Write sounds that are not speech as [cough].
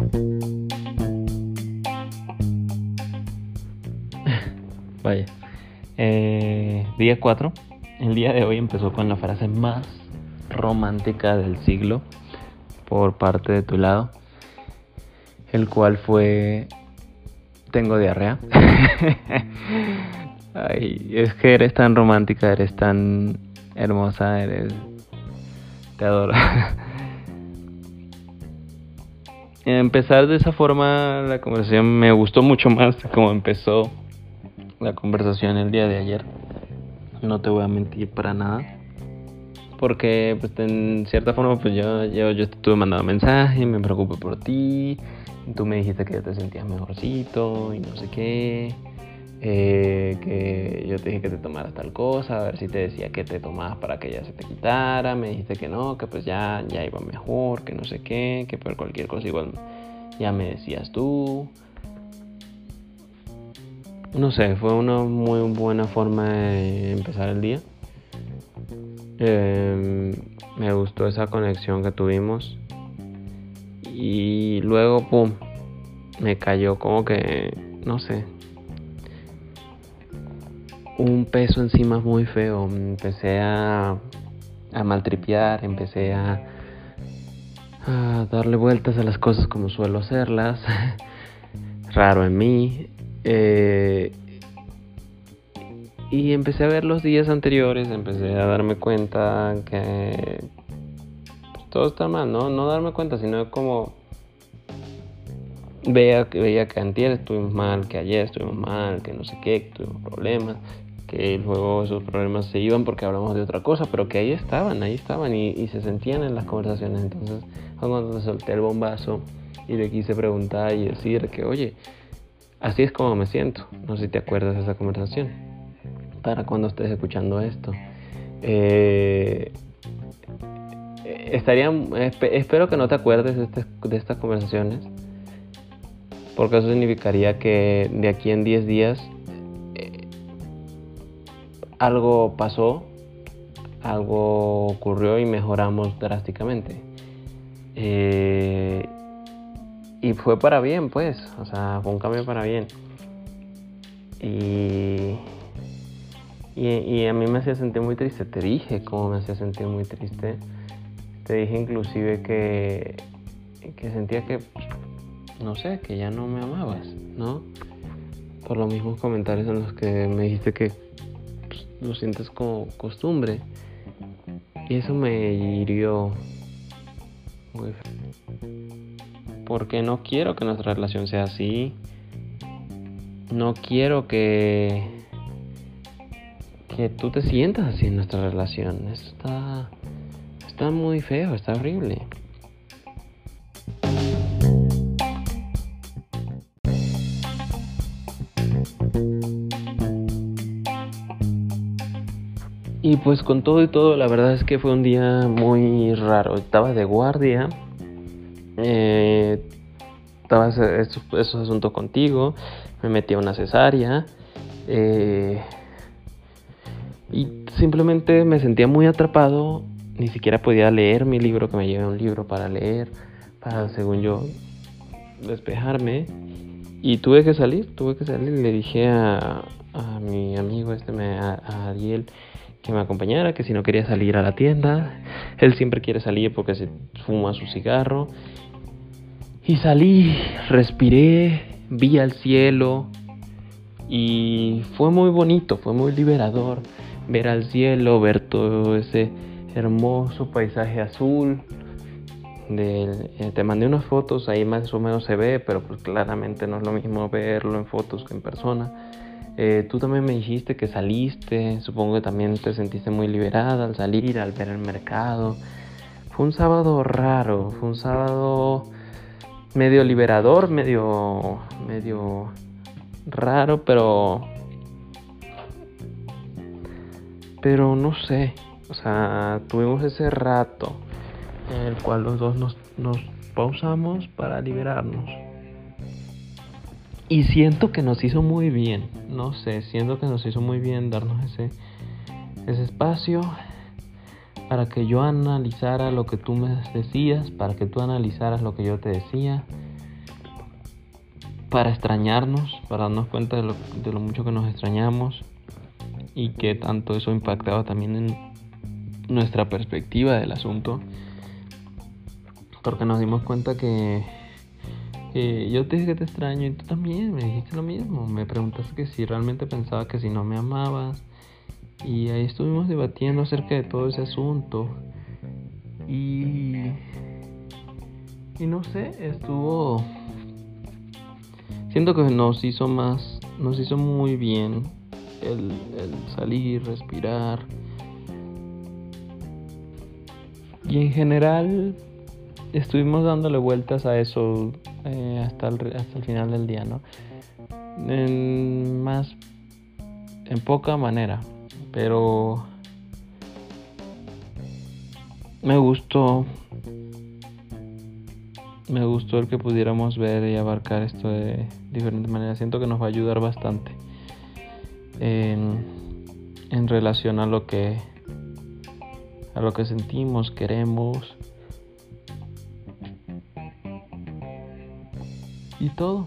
[laughs] Vaya. Eh, día 4. El día de hoy empezó con la frase más romántica del siglo por parte de tu lado, el cual fue tengo diarrea. [laughs] Ay, es que eres tan romántica, eres tan hermosa, eres te adoro. [laughs] Empezar de esa forma la conversación me gustó mucho más como empezó la conversación el día de ayer. No te voy a mentir para nada. Porque pues en cierta forma pues yo, yo, yo te estuve mandando mensaje, me preocupé por ti, tú me dijiste que ya te sentías mejorcito y no sé qué. Eh, que yo te dije que te tomaras tal cosa, a ver si te decía que te tomabas para que ya se te quitara, me dijiste que no, que pues ya, ya iba mejor, que no sé qué, que por cualquier cosa igual ya me decías tú. No sé, fue una muy buena forma de empezar el día. Em, me gustó esa conexión que tuvimos. Y luego, pum, me cayó como que, no sé, un peso encima muy feo. Empecé a, a maltripear, empecé a, a darle vueltas a las cosas como suelo hacerlas. [laughs] Raro en mí. Eh, y empecé a ver los días anteriores, empecé a darme cuenta que pues, todo está mal, ¿no? No darme cuenta, sino como veía, veía que antier estuvimos mal, que ayer estuvimos mal, que no sé qué, que tuvimos problemas, que luego esos problemas se iban porque hablamos de otra cosa, pero que ahí estaban, ahí estaban y, se sentían en las conversaciones. Entonces, cuando solté el bombazo y le quise preguntar y decir que, oye, así es como me siento. No sé si te acuerdas de esa conversación. Para cuando estés escuchando esto. Eh, estaría, espero que no te acuerdes de, este, de estas conversaciones. Porque eso significaría que de aquí en 10 días algo pasó, algo ocurrió y mejoramos drásticamente. Eh, y fue para bien, pues, o sea, fue un cambio para bien. Y, y, a mí me hacía sentir muy triste, te dije cómo me hacía sentir muy triste. Te dije inclusive que, que sentía que, no sé, que ya no me amabas, ¿no? Por los mismos comentarios en los que me dijiste que lo sientes como costumbre. Y eso me hirió Porque no quiero que nuestra relación sea así. No quiero que que tú te sientas así en nuestra relación. está está muy feo, está horrible. Y pues con todo y todo, la verdad es que fue un día muy raro. Estaba de guardia. Eh, estaba esos, esos, asuntos contigo. Me metí a una cesárea. Eh, y simplemente me sentía muy atrapado. Ni siquiera podía leer mi libro, que me llevé un libro para leer. Para, según yo, despejarme. Y tuve que salir, tuve que salir. Le dije a, a mi amigo este, a Ariel, que me acompañara, que si no quería salir a la tienda, él siempre quiere salir porque se fuma su cigarro. Y salí, respiré, vi al cielo y fue muy bonito, fue muy liberador ver al cielo, ver todo ese hermoso paisaje azul. Eh, te mandé unas fotos, ahí más o menos se ve, pero pues claramente no es lo mismo verlo en fotos que en persona. Eh, tú también me dijiste que saliste, supongo que también te sentiste muy liberada al salir, al ver el mercado. Fue un sábado raro, fue un sábado medio liberador, medio, medio raro, pero, pero no sé, o sea, tuvimos ese rato en el cual los dos nos, nos pausamos para liberarnos. Y siento que nos hizo muy bien, no sé, siento que nos hizo muy bien darnos ese, ese espacio para que yo analizara lo que tú me decías, para que tú analizaras lo que yo te decía. para extrañarnos, para darnos cuenta de lo, de lo mucho que nos extrañamos y que tanto eso impactaba también en nuestra perspectiva del asunto. Porque nos dimos cuenta que, yo te dije que te extraño y tú también me dijiste lo mismo. Me preguntaste que si realmente pensaba que si no me amabas. Y ahí estuvimos debatiendo acerca de todo ese asunto. Y... Y no sé, estuvo... Siento que nos hizo más, nos hizo muy bien el, salir, respirar. Y en general estuvimos dándole vueltas a eso eh, hasta, el, hasta el final del día, ¿no? En más, en poca manera, pero me gustó, me gustó el que pudiéramos ver y abarcar esto de diferentes maneras. Siento que nos va a ayudar bastante en, en relación a lo que a lo que sentimos, queremos y todo.